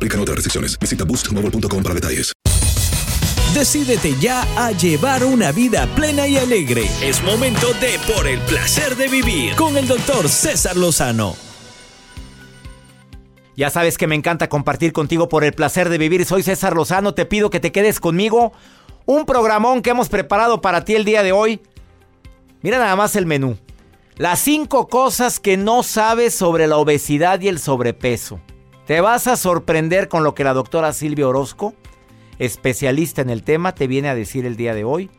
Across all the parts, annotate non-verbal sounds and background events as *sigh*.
Aplican otras restricciones. Visita boostmobile.com para detalles. Decídete ya a llevar una vida plena y alegre. Es momento de Por el placer de vivir con el doctor César Lozano. Ya sabes que me encanta compartir contigo por el placer de vivir. Soy César Lozano, te pido que te quedes conmigo. Un programón que hemos preparado para ti el día de hoy. Mira nada más el menú. Las cinco cosas que no sabes sobre la obesidad y el sobrepeso. Te vas a sorprender con lo que la doctora Silvia Orozco, especialista en el tema, te viene a decir el día de hoy.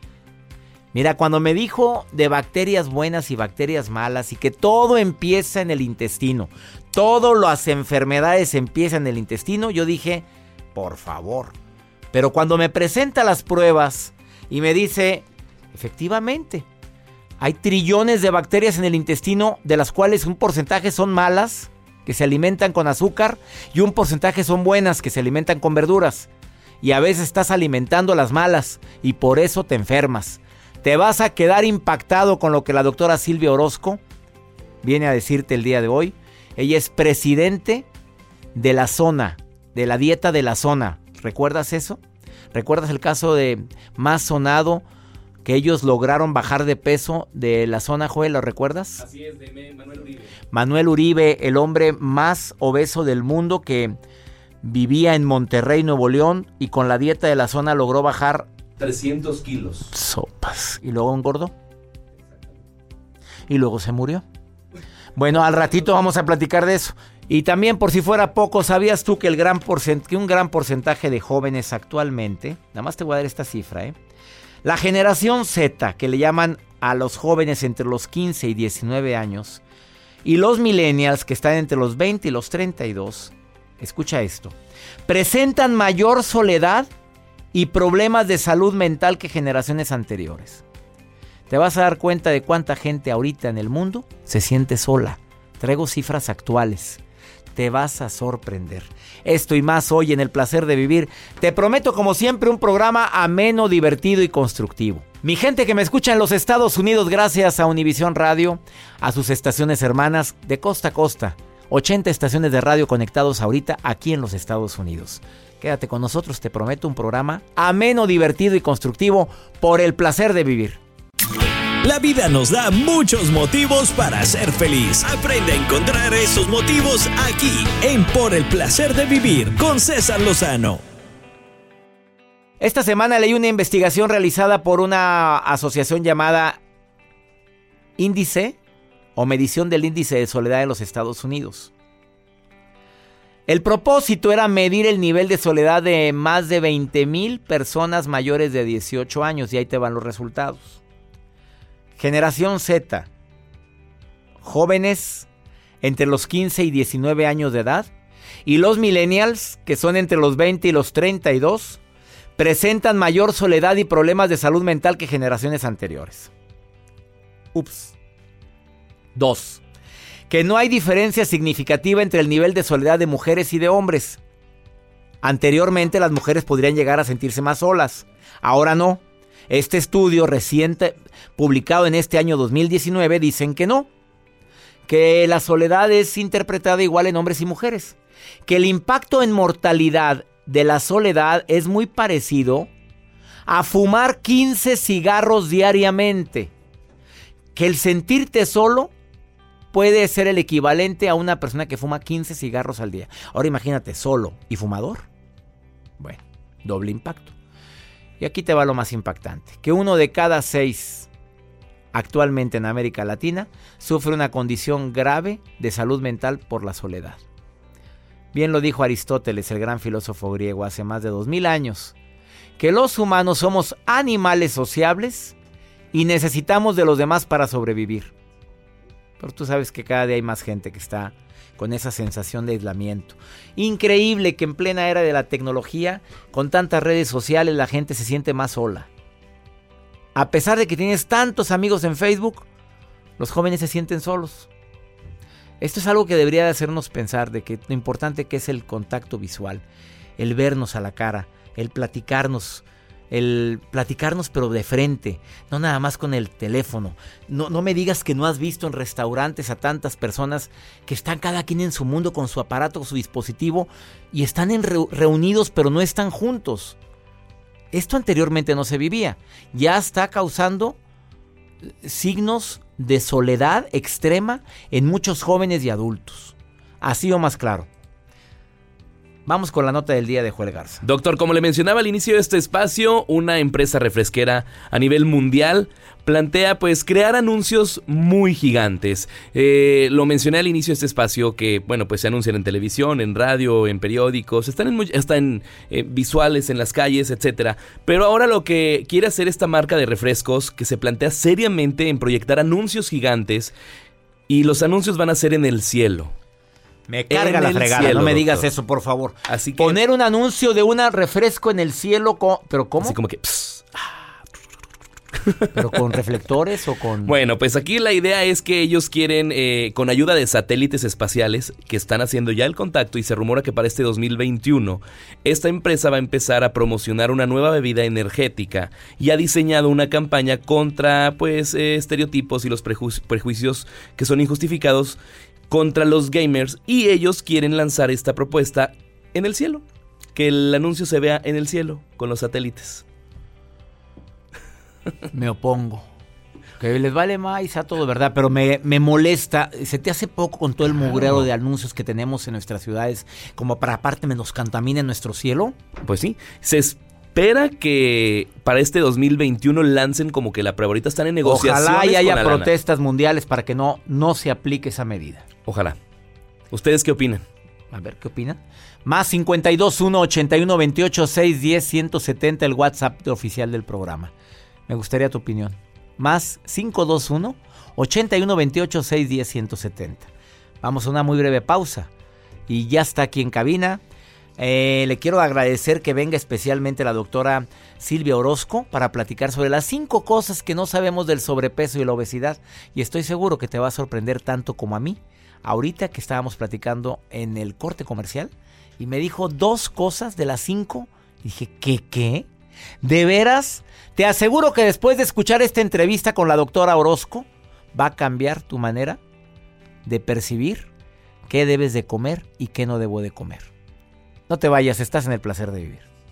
Mira, cuando me dijo de bacterias buenas y bacterias malas y que todo empieza en el intestino, todas las enfermedades empiezan en el intestino, yo dije, por favor. Pero cuando me presenta las pruebas y me dice, efectivamente, hay trillones de bacterias en el intestino, de las cuales un porcentaje son malas, que se alimentan con azúcar, y un porcentaje son buenas, que se alimentan con verduras. Y a veces estás alimentando las malas, y por eso te enfermas. Te vas a quedar impactado con lo que la doctora Silvia Orozco viene a decirte el día de hoy. Ella es presidente de la zona, de la dieta de la zona. ¿Recuerdas eso? ¿Recuerdas el caso de más sonado que ellos lograron bajar de peso de la zona, Joel? ¿Lo recuerdas? Así es, de Manuel Uribe. Manuel Uribe, el hombre más obeso del mundo que vivía en Monterrey, Nuevo León, y con la dieta de la zona logró bajar 300 kilos. sopas. Y luego engordó. Y luego se murió. Bueno, al ratito vamos a platicar de eso. Y también, por si fuera poco, ¿sabías tú que, el gran porcent que un gran porcentaje de jóvenes actualmente, nada más te voy a dar esta cifra, ¿eh? La generación Z, que le llaman a los jóvenes entre los 15 y 19 años, y los millennials, que están entre los 20 y los 32, escucha esto, presentan mayor soledad y problemas de salud mental que generaciones anteriores. Te vas a dar cuenta de cuánta gente ahorita en el mundo se siente sola. Traigo cifras actuales. Te vas a sorprender. Esto y más hoy en El Placer de Vivir. Te prometo como siempre un programa ameno, divertido y constructivo. Mi gente que me escucha en los Estados Unidos gracias a Univisión Radio, a sus estaciones hermanas de costa a costa. 80 estaciones de radio conectados ahorita aquí en los Estados Unidos. Quédate con nosotros, te prometo un programa ameno, divertido y constructivo por el placer de vivir. La vida nos da muchos motivos para ser feliz. Aprende a encontrar esos motivos aquí en Por el placer de vivir con César Lozano. Esta semana leí una investigación realizada por una asociación llamada Índice o Medición del Índice de Soledad en los Estados Unidos. El propósito era medir el nivel de soledad de más de 20 mil personas mayores de 18 años y ahí te van los resultados. Generación Z, jóvenes entre los 15 y 19 años de edad, y los millennials, que son entre los 20 y los 32, presentan mayor soledad y problemas de salud mental que generaciones anteriores. Ups. 2. Que no hay diferencia significativa entre el nivel de soledad de mujeres y de hombres. Anteriormente las mujeres podrían llegar a sentirse más solas. Ahora no. Este estudio reciente publicado en este año 2019 dicen que no. Que la soledad es interpretada igual en hombres y mujeres. Que el impacto en mortalidad de la soledad es muy parecido a fumar 15 cigarros diariamente. Que el sentirte solo puede ser el equivalente a una persona que fuma 15 cigarros al día. Ahora imagínate, solo y fumador. Bueno, doble impacto. Y aquí te va lo más impactante, que uno de cada seis actualmente en América Latina sufre una condición grave de salud mental por la soledad. Bien lo dijo Aristóteles, el gran filósofo griego, hace más de dos mil años, que los humanos somos animales sociables y necesitamos de los demás para sobrevivir. Pero tú sabes que cada día hay más gente que está con esa sensación de aislamiento. Increíble que en plena era de la tecnología, con tantas redes sociales, la gente se siente más sola. A pesar de que tienes tantos amigos en Facebook, los jóvenes se sienten solos. Esto es algo que debería de hacernos pensar de que lo importante que es el contacto visual, el vernos a la cara, el platicarnos, el platicarnos pero de frente, no nada más con el teléfono. No, no me digas que no has visto en restaurantes a tantas personas que están cada quien en su mundo con su aparato, su dispositivo y están reunidos pero no están juntos. Esto anteriormente no se vivía. Ya está causando signos de soledad extrema en muchos jóvenes y adultos. Así o más claro. Vamos con la nota del día de Joel Garza. Doctor, como le mencionaba al inicio de este espacio, una empresa refresquera a nivel mundial plantea pues crear anuncios muy gigantes. Eh, lo mencioné al inicio de este espacio que, bueno, pues se anuncian en televisión, en radio, en periódicos, están en, están eh, visuales en las calles, etcétera. Pero ahora lo que quiere hacer esta marca de refrescos, que se plantea seriamente en proyectar anuncios gigantes, y los anuncios van a ser en el cielo. Me carga la fregada, no me digas eso, por favor. Así que poner un anuncio de un refresco en el cielo, pero ¿cómo? Así como que ¿Pero con reflectores o con...? Bueno, pues aquí la idea es que ellos quieren, eh, con ayuda de satélites espaciales, que están haciendo ya el contacto y se rumora que para este 2021, esta empresa va a empezar a promocionar una nueva bebida energética y ha diseñado una campaña contra, pues, eh, estereotipos y los prejuicios que son injustificados contra los gamers y ellos quieren lanzar esta propuesta en el cielo. Que el anuncio se vea en el cielo con los satélites. *laughs* Me opongo. Que les vale más a todo, ¿verdad? Pero me, molesta. Se te hace poco con todo el mugrero de anuncios que tenemos en nuestras ciudades, como para aparte me nos contamine nuestro cielo. Pues sí. Se espera que para este 2021 lancen como que la prueba. Ahorita están en negociaciones. Ojalá y haya protestas mundiales para que no, no se aplique esa medida. Ojalá. ¿Ustedes qué opinan? A ver, ¿qué opinan? Más 52 1 81 28 610 170 el WhatsApp oficial del programa. Me gustaría tu opinión. Más 521 81 28 610 170. Vamos a una muy breve pausa. Y ya está aquí en cabina. Eh, le quiero agradecer que venga especialmente la doctora Silvia Orozco para platicar sobre las cinco cosas que no sabemos del sobrepeso y la obesidad. Y estoy seguro que te va a sorprender tanto como a mí ahorita que estábamos platicando en el corte comercial y me dijo dos cosas de las cinco. Dije, ¿qué qué? ¿De veras? Te aseguro que después de escuchar esta entrevista con la doctora Orozco, va a cambiar tu manera de percibir qué debes de comer y qué no debo de comer. No te vayas, estás en el placer de vivir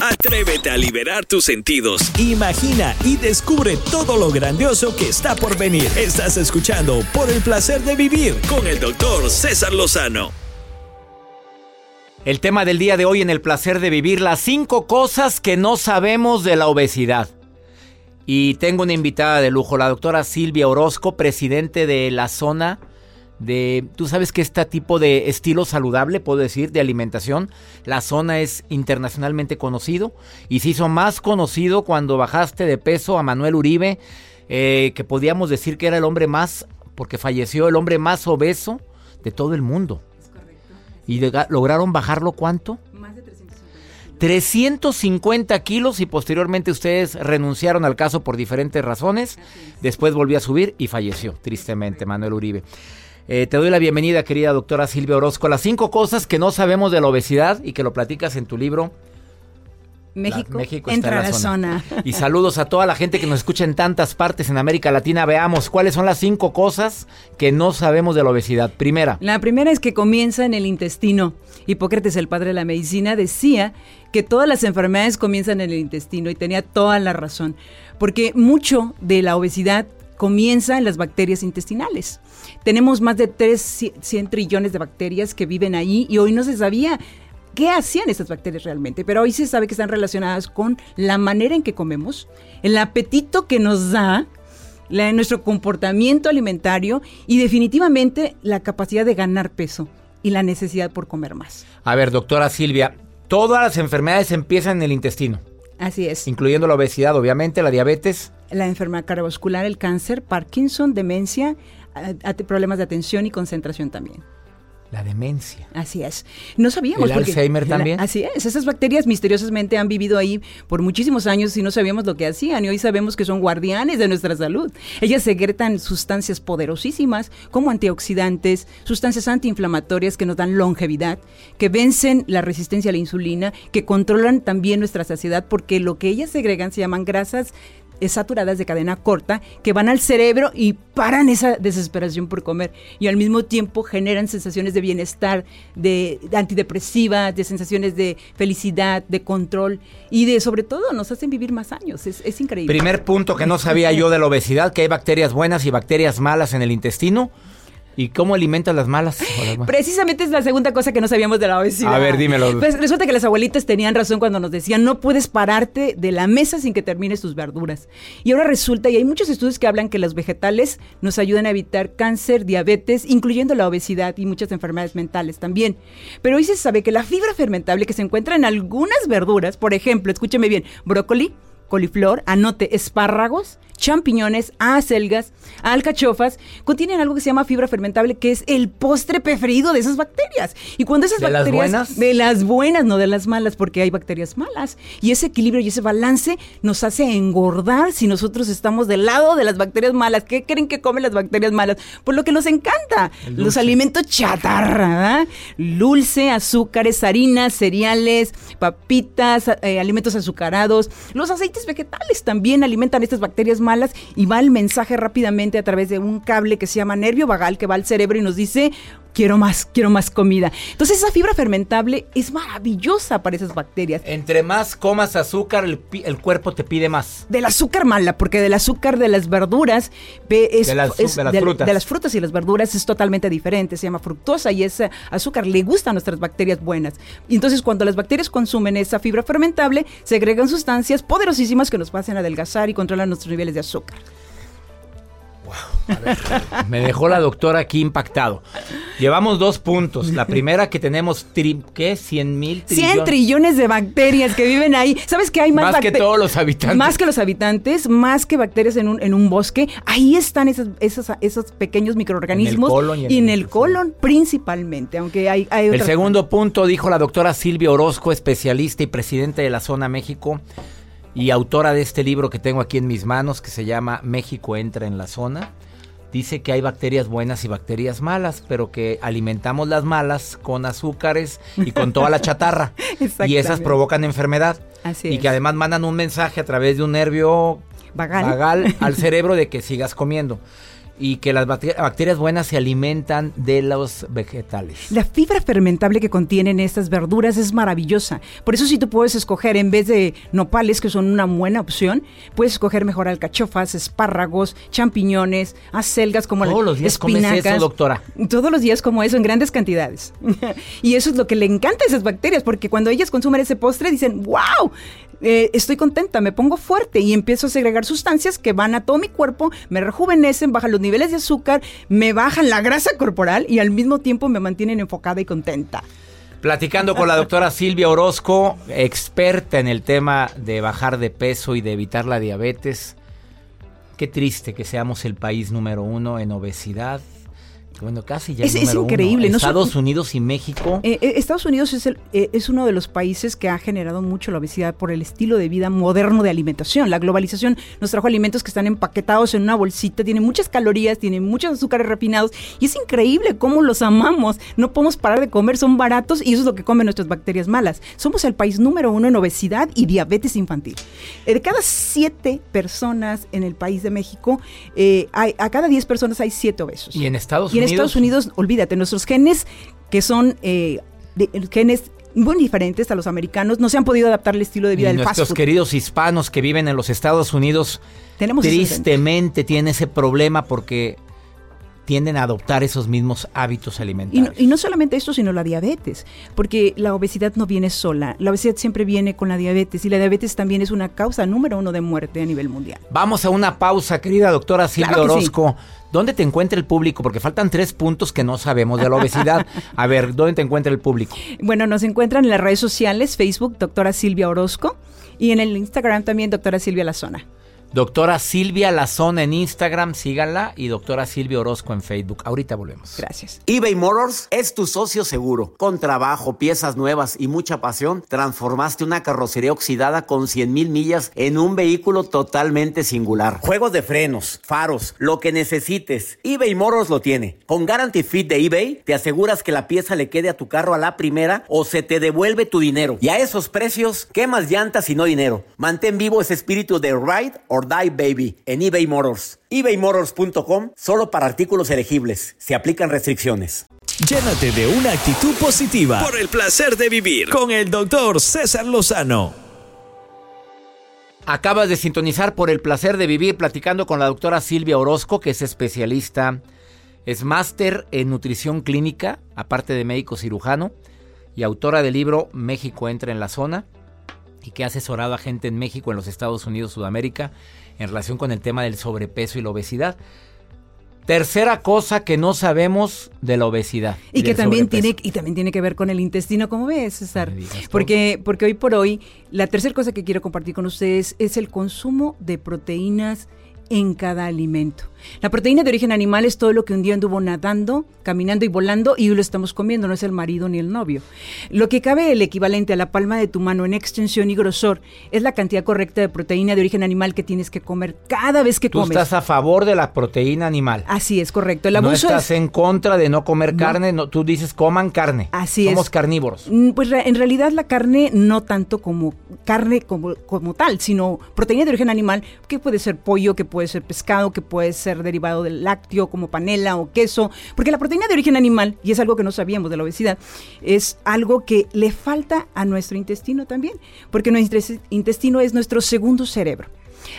Atrévete a liberar tus sentidos. Imagina y descubre todo lo grandioso que está por venir. Estás escuchando Por el placer de vivir con el doctor César Lozano. El tema del día de hoy en el placer de vivir, las cinco cosas que no sabemos de la obesidad. Y tengo una invitada de lujo, la doctora Silvia Orozco, presidente de la zona de, tú sabes que este tipo de estilo saludable, puedo decir, de alimentación, la zona es internacionalmente conocido y se hizo más conocido cuando bajaste de peso a Manuel Uribe, eh, que podíamos decir que era el hombre más, porque falleció el hombre más obeso de todo el mundo. Es correcto. ¿Y de- lograron bajarlo cuánto? Más de 350. 350 kilos y posteriormente ustedes renunciaron al caso por diferentes razones. Después volvió a subir y falleció, tristemente, Manuel Uribe. Eh, te doy la bienvenida, querida doctora Silvia Orozco. Las cinco cosas que no sabemos de la obesidad y que lo platicas en tu libro. México, La- México está entra en la la zona. zona. Y saludos a toda la gente que nos escucha en tantas partes en América Latina. Veamos cuáles son las cinco cosas que no sabemos de la obesidad. Primera, La primera es que comienza en el intestino. Hipócrates, el padre de la medicina, decía que todas las enfermedades comienzan en el intestino y tenía toda la razón, porque mucho de la obesidad comienza en las bacterias intestinales. Tenemos más de 3, 100 trillones de bacterias que viven ahí y hoy no se sabía qué hacían estas bacterias realmente, pero hoy se sabe que están relacionadas con la manera en que comemos, el apetito que nos da, la- nuestro comportamiento alimentario y definitivamente la capacidad de ganar peso y la necesidad por comer más. a ver, doctora Silvia, todas las enfermedades empiezan en el intestino, Así es. incluyendo la obesidad, obviamente, la diabetes. La enfermedad cardiovascular, el cáncer, Parkinson, demencia, a- problemas de atención y concentración también. La demencia. Así es. No sabíamos. ¿El porque- Alzheimer la- también? así es. Esas bacterias misteriosamente han vivido ahí por muchísimos años y no sabíamos lo que hacían. Y hoy sabemos que son guardianes de nuestra salud. Ellas secretan sustancias poderosísimas como antioxidantes, sustancias antiinflamatorias que nos dan longevidad, que vencen la resistencia a la insulina, que controlan también nuestra saciedad, porque lo que ellas segregan se llaman grasas saturadas de cadena corta que van al cerebro y paran esa desesperación por comer y al mismo tiempo generan sensaciones de bienestar, de, de antidepresivas, de sensaciones de felicidad, de control y de sobre todo nos hacen vivir más años. Es increíble. Primer punto que no sabía yo de la obesidad, que hay bacterias buenas y bacterias malas en el intestino. ¿Y cómo alimentas las malas? las? Precisamente es la segunda cosa que no sabíamos de la obesidad. A ver, dímelo. Pues resulta que las abuelitas tenían razón cuando nos decían no puedes pararte de la mesa sin que termines tus verduras. Y ahora resulta, y hay muchos estudios que hablan que los vegetales nos ayudan a evitar cáncer, diabetes, incluyendo la obesidad y muchas enfermedades mentales también. Pero hoy se sabe que la fibra fermentable que se encuentra en algunas verduras, por ejemplo, escúcheme bien, brócoli, coliflor, anote, espárragos, champiñones, acelgas, alcachofas, contienen algo que se llama fibra fermentable, que es el postre preferido de esas bacterias. Y cuando esas ¿De las bacterias... buenas? De las buenas, no de las malas, porque hay bacterias malas. Y ese equilibrio y ese balance nos hace engordar si nosotros estamos del lado de las bacterias malas. ¿Qué creen que comen las bacterias malas? Por lo que nos encanta. Los alimentos chatarra. Dulce, azúcares, harinas, cereales, papitas, eh, alimentos azucarados. Los aceites vegetales también alimentan estas bacterias malas y va el mensaje rápidamente a través de un cable que se llama nervio vagal que va al cerebro y nos dice quiero más, quiero más comida. Entonces esa fibra fermentable es maravillosa para esas bacterias. Entre más comas azúcar, el, el cuerpo te pide más. Del azúcar mala, porque del azúcar de las verduras ve- es, De las- es- de las frutas. de las frutas y las verduras es totalmente diferente. Se llama fructosa y ese azúcar le gusta a nuestras bacterias buenas. Y entonces cuando las bacterias consumen esa fibra fermentable, segregan sustancias poderosísimas que nos hacen adelgazar y controlan nuestros niveles de azúcar. *laughs* Me dejó la doctora aquí impactado. Llevamos dos puntos. La primera que tenemos, tri- ¿qué? 100 mil 100 trillones de bacterias que viven ahí. ¿Sabes que hay más Más que todos los habitantes. Más que los habitantes, más que bacterias en un, en un bosque. Ahí están esos, esos, esos pequeños microorganismos. colon y en y en el el colon principalmente, aunque hay, hay El segundo punto dijo la doctora Silvia Orozco, especialista y presidente de la Zona México y autora de este libro que tengo aquí en mis manos que se llama México entra en la zona. Dice que hay bacterias buenas y bacterias malas, pero que alimentamos las malas con azúcares y con toda la chatarra. *laughs* y esas provocan enfermedad. Así y es. que además mandan un mensaje a través de un nervio Vagal. vagal al *laughs* cerebro de que sigas comiendo. Y que las bacte- bacterias buenas se alimentan de los vegetales. La fibra fermentable que contienen estas verduras es maravillosa. Por eso si tú puedes escoger en vez de nopales, que son una buena opción, puedes escoger mejor alcachofas, espárragos, champiñones, acelgas como Todos la- los días comes espinacas. eso, doctora. Todos los días como eso, en grandes cantidades. *laughs* y eso es lo que le encanta a esas bacterias, porque cuando ellas consumen ese postre dicen, wow, eh, estoy contenta, me pongo fuerte y empiezo a segregar sustancias que van a todo mi cuerpo, me rejuvenecen, bajan los niveles de azúcar, me bajan la grasa corporal y al mismo tiempo me mantienen enfocada y contenta. Platicando con la doctora Silvia Orozco, experta en el tema de bajar de peso y de evitar la diabetes. Qué triste que seamos el país número uno en obesidad. Bueno, casi ya Es- el es increíble, uno. no so- Estados Unidos y México. Eh, eh, Estados Unidos es, el- eh, es uno de los países que ha generado mucho la obesidad por el estilo de vida moderno de alimentación. La globalización nos trajo alimentos que están empaquetados en una bolsita, tienen muchas calorías, tienen muchos azúcares refinados y es increíble cómo los amamos. No podemos parar de comer, son baratos y eso es lo que comen nuestras bacterias malas. Somos el país número uno en obesidad y diabetes infantil. De cada siete personas en el país de México, hay- a cada diez personas hay siete obesos. y en Estados en Unidos. Estados Unidos, olvídate, nuestros genes, que son eh, de- genes muy diferentes a los americanos, no se han podido adaptar al estilo de vida y del fast nuestros food. queridos hispanos que viven en los Estados Unidos Tenemos tristemente tienen ese problema porque tienden a adoptar esos mismos hábitos Y no, alimentarios. y no solamente esto, sino la diabetes, porque la obesidad no viene sola, la obesidad siempre viene con la diabetes y la diabetes también es una causa número uno de muerte a nivel mundial. Vamos a una pausa, querida doctora Silvia Claro sí. ¿Dónde te encuentra el público? Porque faltan tres puntos que no sabemos de la obesidad. A ver, ¿dónde te encuentra el público? Bueno, nos encuentran en las redes sociales, Facebook, doctora Silvia Orozco, y en el Instagram también, doctora Silvia Lazona. Doctora Silvia Lazón en Instagram, síganla, y doctora Silvia Orozco en Facebook. Ahorita volvemos. Gracias. eBay Motors es tu socio seguro. Con trabajo, piezas nuevas y mucha pasión, transformaste una carrocería oxidada con 100 mil millas en un vehículo totalmente singular. Juegos de frenos, faros, lo que necesites, eBay Motors lo tiene. Con Guarantee Fit de eBay, te aseguras que la pieza le quede a tu carro a la primera o se te devuelve tu dinero. Y a esos precios, ¿qué más llantas y no dinero? Mantén vivo ese espíritu de Ride or Die Baby en eBay Motors. ebaymotors.com solo para artículos elegibles. Se aplican restricciones. Llénate de una actitud positiva por el placer de vivir con el doctor César Lozano. Acabas de sintonizar por el placer de vivir platicando con la doctora Silvia Orozco, que es especialista, es máster en nutrición clínica, aparte de médico cirujano, y autora del libro México entra en la zona, y que ha asesorado a gente en México, en los Estados Unidos, Sudamérica, en relación con el tema del sobrepeso y la obesidad. Tercera cosa que no sabemos de la obesidad. Y que también sobrepeso. tiene, y también tiene que ver con el intestino, ¿cómo ves, César? Porque, porque hoy por hoy, la tercera cosa que quiero compartir con ustedes es el consumo de proteínas en cada alimento. La proteína de origen animal es todo lo que un día anduvo nadando, caminando y volando y hoy lo estamos comiendo, no es el marido ni el novio. Lo que cabe el equivalente a la palma de tu mano en extensión y grosor es la cantidad correcta de proteína de origen animal que tienes que comer cada vez que Tú comes. estás a favor de la proteína animal. Así es, correcto. El no abuso estás es... en contra de no comer No. carne, no, tú dices coman carne. Así Somos es. carnívoros. Mm, Pues en realidad la carne no tanto como carne como, como tal, sino proteína de origen animal, que puede ser pollo, que puede ser pescado, que puede ser derivado del lácteo, como panela o queso, porque la proteína de origen animal, y es algo que no sabíamos de la obesidad, es algo que le falta a nuestro intestino también, porque nuestro intestino es nuestro segundo cerebro.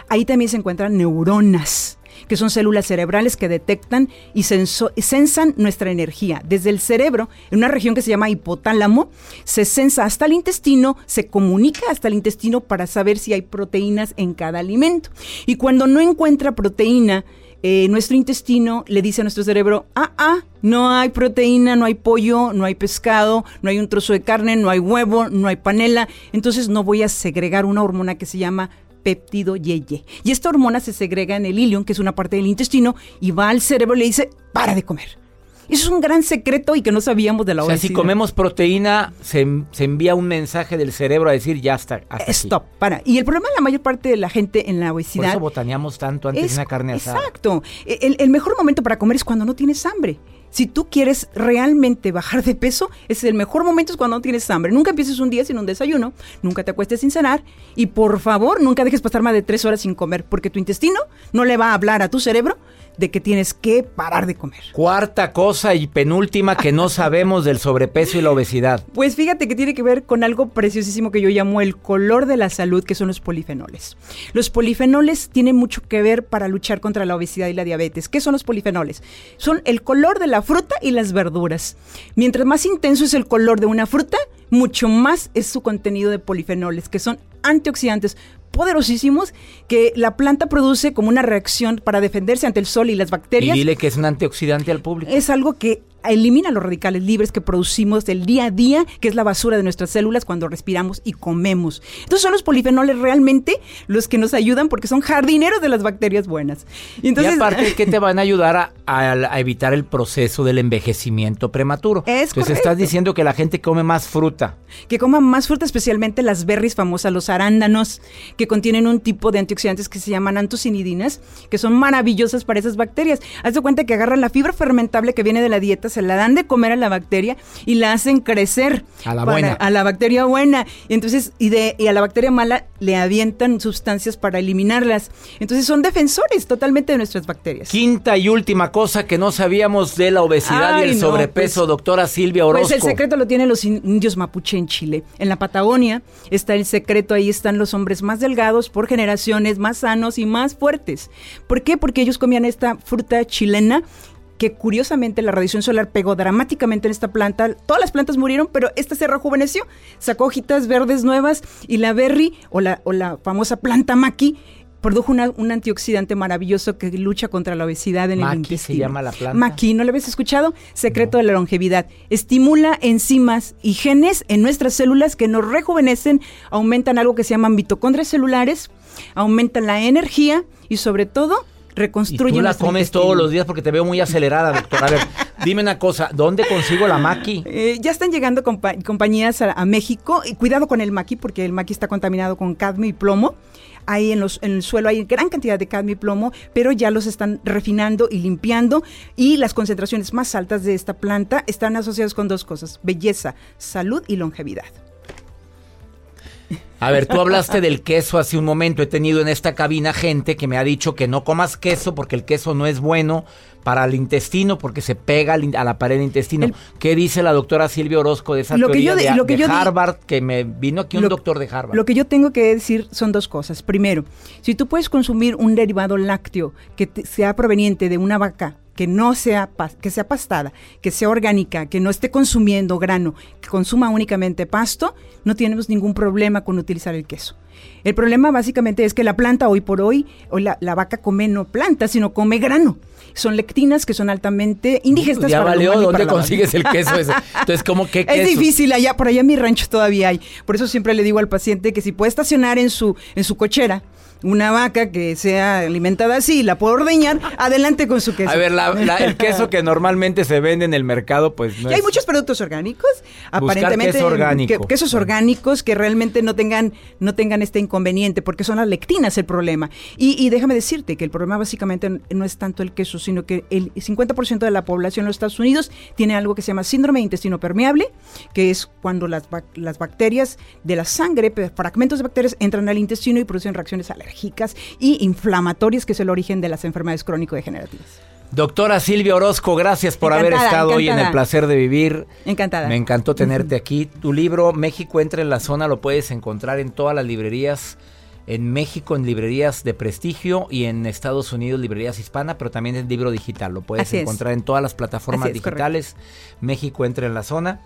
Ahí también se encuentran neuronas que son células cerebrales que detectan y sensan nuestra energía. Desde el cerebro, en una región que se llama hipotálamo, se sensa hasta el intestino, se comunica hasta el intestino para saber si hay proteínas en cada alimento. Y cuando no encuentra proteína, eh, nuestro intestino le dice a nuestro cerebro, ah, ah, no hay proteína, no hay pollo, no hay pescado, no hay un trozo de carne, no hay huevo, no hay panela, entonces no voy a segregar una hormona que se llama péptido yeye. Y esta hormona se segrega en el ilion, que es una parte del intestino, y va al cerebro y le dice, para de comer. Eso es un gran secreto y que no sabíamos de la O sea, obesidad. si comemos proteína, se, se envía un mensaje del cerebro a decir ya está. hasta aquí". Stop, para. Y el problema de la mayor parte de la gente en la Por obesidad eso botaneamos tanto antes de una carne asada. Exacto. E, El, el mejor momento para comer es cuando no tienes hambre. Si tú quieres realmente bajar de peso, es el mejor momento es cuando no tienes hambre. Nunca empieces un día sin un desayuno, nunca te acuestes sin cenar y por favor nunca dejes pasar más de tres horas sin comer porque tu intestino no le va a hablar a tu cerebro de que tienes que parar de comer. Cuarta cosa y penúltima que no sabemos del sobrepeso y la obesidad. Pues fíjate que tiene que ver con algo preciosísimo que yo llamo el color de la salud, que son los polifenoles. Los polifenoles tienen mucho que ver para luchar contra la obesidad y la diabetes. ¿Qué son los polifenoles? Son el color de la la fruta y las verduras. Mientras más intenso es el color de una fruta, mucho más es su contenido de polifenoles, que son antioxidantes poderosísimos que la planta produce como una reacción para defenderse ante el sol y las bacterias. Y dile que es un antioxidante al público. Es algo que elimina los radicales libres que producimos del día a día, que es la basura de nuestras células cuando respiramos y comemos. Entonces son los polifenoles realmente los que nos ayudan porque son jardineros de las bacterias buenas. Y, entonces, y aparte *laughs* que te van a ayudar a, evitar el proceso del envejecimiento prematuro. Es entonces estás diciendo que la gente come más fruta. Que coma más fruta, especialmente las berries famosas, los arándanos, que contienen un tipo de antioxidantes que se llaman antocinidinas, que son maravillosas para esas bacterias. Haz de cuenta que agarran la fibra fermentable que viene de la dieta, se la dan de comer a la bacteria y la hacen crecer. A la buena. A la bacteria buena. Entonces, y, de, y a la bacteria mala le avientan sustancias para eliminarlas. Entonces son defensores totalmente de nuestras bacterias. Quinta y última cosa que no sabíamos de la obesidad y el sobrepeso, pues, doctora Silvia Orozco. Pues el secreto lo tienen los indios mapuche en Chile. En la Patagonia está el secreto, ahí están los hombres más delgados por generaciones, más sanos y más fuertes. ¿Por qué? Porque ellos comían esta fruta chilena que curiosamente la radiación solar pegó dramáticamente en esta planta. Todas las plantas murieron, pero esta se rejuveneció, sacó hojitas verdes nuevas y la berry o la, o la famosa planta maqui produjo un antioxidante maravilloso que lucha contra la obesidad en el intestino. se llama la planta. Maqui, ¿no lo habías escuchado? Secreto de la longevidad. Estimula enzimas y genes en nuestras células que nos rejuvenecen, aumentan algo que se llaman mitocondrias celulares, aumentan la energía y sobre todo reconstruyen. Y tú la comes todos los días porque te veo muy acelerada, doctora. A ver, *laughs* dime una cosa, ¿dónde consigo la maqui? Eh, ya están llegando compañías a, México. Y cuidado con el maqui porque el maqui está contaminado con cadmio y plomo. Ahí en, los, en el suelo hay gran cantidad de cadmio y plomo, pero ya los están refinando y limpiando. Y las concentraciones más altas de esta planta están asociadas con dos cosas, belleza, salud y longevidad. A ver, tú hablaste del queso hace un momento. He tenido en esta cabina gente que me ha dicho que no comas queso porque el queso no es bueno para el intestino porque se pega a la pared del intestino. ¿Qué dice la doctora Silvia Orozco de esa teoría de, Harvard? que me vino aquí un doctor de Harvard. Lo que yo tengo que decir son dos cosas. Primero, si tú puedes consumir un derivado lácteo que sea proveniente de una vaca que no sea, que sea pastada, que sea orgánica, que no esté consumiendo grano, que consuma únicamente pasto, no tenemos ningún problema con utilizar el queso. El problema básicamente es que la planta hoy por hoy, hoy la, vaca come no planta, sino come grano. Son lectinas que son altamente indigestas. Ya valió, ¿dónde consigues el queso ese? Entonces, ¿cómo que *laughs* Es difícil allá, por allá en mi rancho todavía hay. Por eso siempre le digo al paciente que si puede estacionar en su, en su cochera, una vaca que sea alimentada así, la puedo ordeñar, adelante con su queso. A ver, el queso que normalmente se vende en el mercado, pues no y hay muchos productos orgánicos, aparentemente queso orgánico. quesos orgánicos que realmente no tengan no tengan este inconveniente, porque son las lectinas el problema. Y, déjame decirte que el problema básicamente no es tanto el queso, sino que el 50% de la población en los Estados Unidos tiene algo que se llama síndrome de intestino permeable, que es cuando las, las bacterias de la sangre, fragmentos de bacterias entran al intestino y producen reacciones alérgicas y inflamatorias, que es el origen de las enfermedades crónico-degenerativas. Doctora Silvia Orozco, gracias por haber estado hoy en el placer de vivir. Encantada. Me encantó tenerte aquí. Tu libro México entra en la zona lo puedes encontrar en todas las librerías. En México en librerías de prestigio y en Estados Unidos librerías hispana, pero también en libro digital. Lo puedes encontrar en todas las plataformas digitales. México entra en la zona.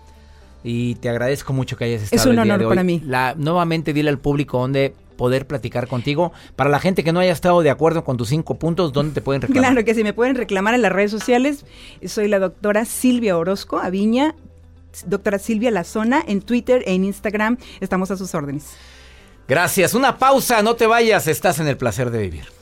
Y te agradezco mucho que hayas estado. Es un honor para mí. La, nuevamente dile al público dónde poder platicar contigo. Para la gente que no haya estado de acuerdo con tus cinco puntos, ¿dónde te pueden reclamar? Claro que sí, me pueden reclamar en las redes sociales. Soy la doctora Silvia Orozco Aviña, doctora Silvia La Zona, en Twitter e en Instagram. Estamos a sus órdenes. Gracias. Una pausa, no te vayas, estás en el placer de vivir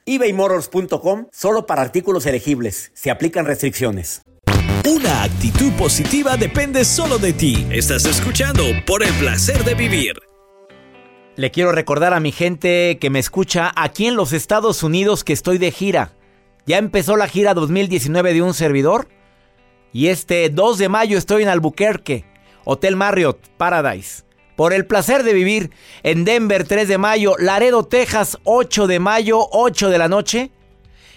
ebaymotors.com solo para artículos elegibles. Se aplican restricciones. Una actitud positiva depende solo de ti. Estás escuchando por el placer de vivir. Le quiero recordar a mi gente que me escucha aquí en los Estados Unidos que estoy de gira. Ya empezó la gira 2019 de un servidor. Y este 2 de mayo estoy en Albuquerque. Hotel Marriott Paradise. Por el placer de vivir en Denver 3 de mayo, Laredo, Texas 8 de mayo, 8 de la noche.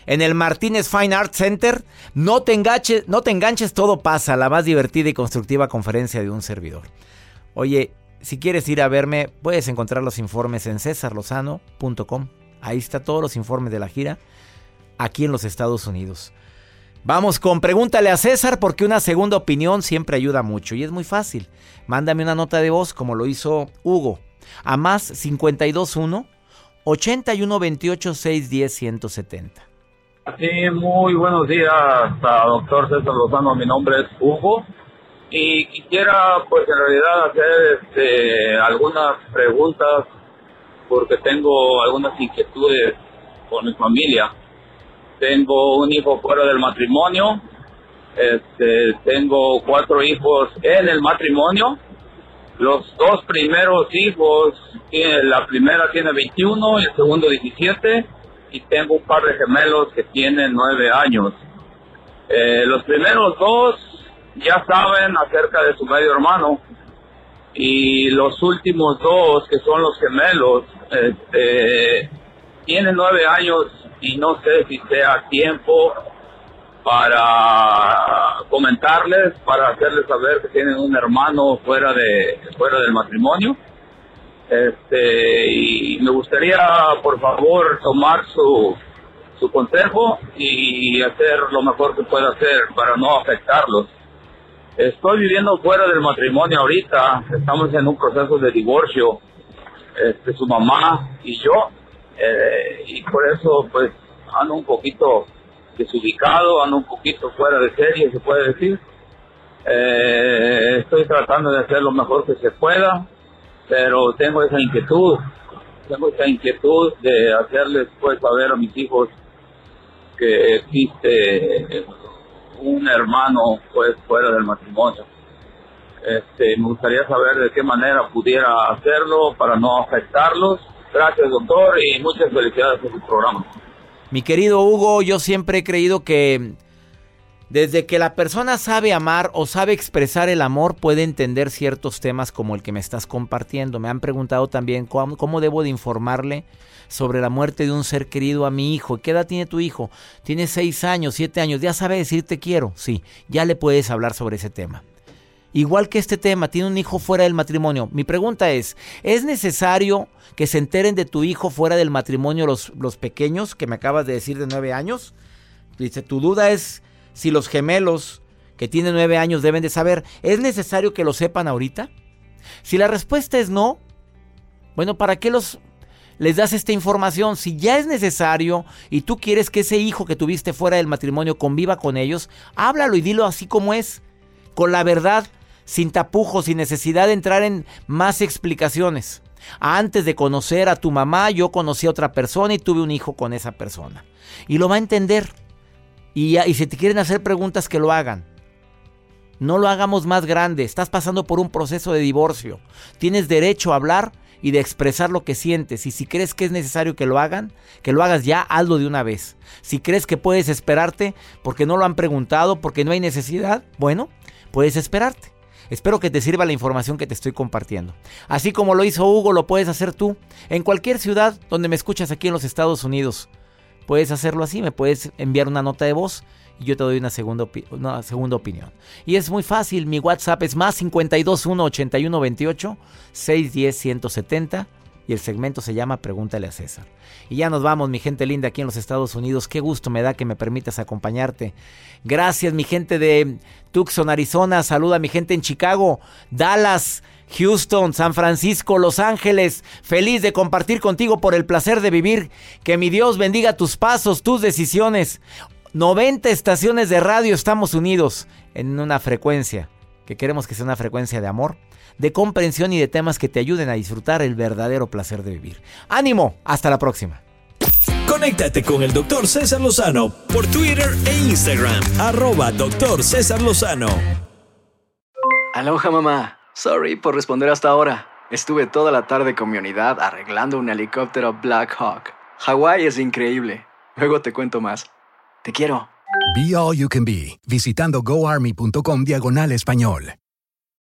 En el Martínez Fine Art Center, no te, enganches, no te enganches, todo pasa, la más divertida y constructiva conferencia de un servidor. Oye, si quieres ir a verme, puedes encontrar los informes en cesarlozano.com. Ahí está todos los informes de la gira aquí en los Estados Unidos. Vamos con pregúntale a César porque una segunda opinión siempre ayuda mucho y es muy fácil. Mándame una nota de voz como lo hizo Hugo a más 521 8128 610 170. Sí, muy buenos días, doctor César Lozano. Mi nombre es Hugo y quisiera, pues en realidad, hacer este, algunas preguntas porque tengo algunas inquietudes con mi familia. Tengo un hijo fuera del matrimonio, este, tengo cuatro hijos en el matrimonio. Los dos primeros hijos, la primera tiene 21 y el segundo 17, y tengo un par de gemelos que tienen 9 años. Eh, los primeros dos ya saben acerca de su medio hermano, y los últimos dos, que son los gemelos, este, tienen nueve años y no sé si sea tiempo para comentarles, para hacerles saber que tienen un hermano fuera de fuera del matrimonio. Este, y me gustaría, por favor, tomar su, su consejo y hacer lo mejor que pueda hacer para no afectarlos. Estoy viviendo fuera del matrimonio ahorita, estamos en un proceso de divorcio, este, su mamá y yo, eh, y por eso pues ando un poquito desubicado, ando un poquito fuera de serie, se puede decir. Eh, estoy tratando de hacer lo mejor que se pueda, pero tengo esa inquietud, tengo esa inquietud de hacerles pues saber a mis hijos que existe un hermano pues fuera del matrimonio. Este, me gustaría saber de qué manera pudiera hacerlo para no afectarlos. Gracias, doctor, y muchas felicidades por su programa. Mi querido Hugo, yo siempre he creído que desde que la persona sabe amar o sabe expresar el amor, puede entender ciertos temas como el que me estás compartiendo. Me han preguntado también cómo, cómo debo de informarle sobre la muerte de un ser querido a mi hijo. ¿Qué edad tiene tu hijo? Tiene seis años, siete años. ¿Ya sabe decir te quiero? Sí, ya le puedes hablar sobre ese tema. Igual que este tema, tiene un hijo fuera del matrimonio. Mi pregunta es, ¿es necesario que se enteren de tu hijo fuera del matrimonio los, los pequeños que me acabas de decir de nueve años? Dice, tu duda es si los gemelos que tienen nueve años deben de saber. ¿Es necesario que lo sepan ahorita? Si la respuesta es no, bueno, ¿para qué los les das esta información. Si ya es necesario y tú quieres que ese hijo que tuviste fuera del matrimonio conviva con ellos, háblalo y dilo así como es, con la verdad, sin tapujos, sin necesidad de entrar en más explicaciones. Antes de conocer a tu mamá, yo conocí a otra persona y tuve un hijo con esa persona. Y lo va a entender. Y, y si te quieren hacer preguntas, que lo hagan. No lo hagamos más grande. Estás pasando por un proceso de divorcio. Tienes derecho a hablar y de expresar lo que sientes. Y si crees que es necesario que lo hagan, que lo hagas ya, hazlo de una vez. Si crees que puedes esperarte porque no lo han preguntado, porque no hay necesidad, bueno, puedes esperarte. Espero que te sirva la información que te estoy compartiendo. Así como lo hizo Hugo, lo puedes hacer tú. En cualquier ciudad donde me escuchas aquí en los Estados Unidos. Puedes hacerlo así, me puedes enviar una nota de voz y yo te doy una segunda, una segunda opinión. Y es muy fácil, mi WhatsApp es más 521 81 28 610 170 y el segmento se llama Pregúntale a César. Y ya nos vamos, mi gente linda, aquí en los Estados Unidos. Qué gusto me da que me permitas acompañarte. Gracias, mi gente de Tucson, Arizona. Saluda a mi gente en Chicago, Dallas, Houston, San Francisco, Los Ángeles. Feliz de compartir contigo por el placer de vivir. Que mi Dios bendiga tus pasos, tus decisiones. 90 estaciones de radio estamos unidos en una frecuencia que queremos que sea una frecuencia de amor, de comprensión y de temas que te ayuden a disfrutar el verdadero placer de vivir. Ánimo, hasta la próxima. Conéctate con el doctor César Lozano por Twitter e Instagram, arroba doctor César Lozano. Aloha mamá, sorry por responder hasta ahora. Estuve toda la tarde con mi unidad arreglando un helicóptero Black Hawk. Hawái es increíble. Luego te cuento más. Te quiero. Be All You Can Be, visitando goarmy.com diagonal español.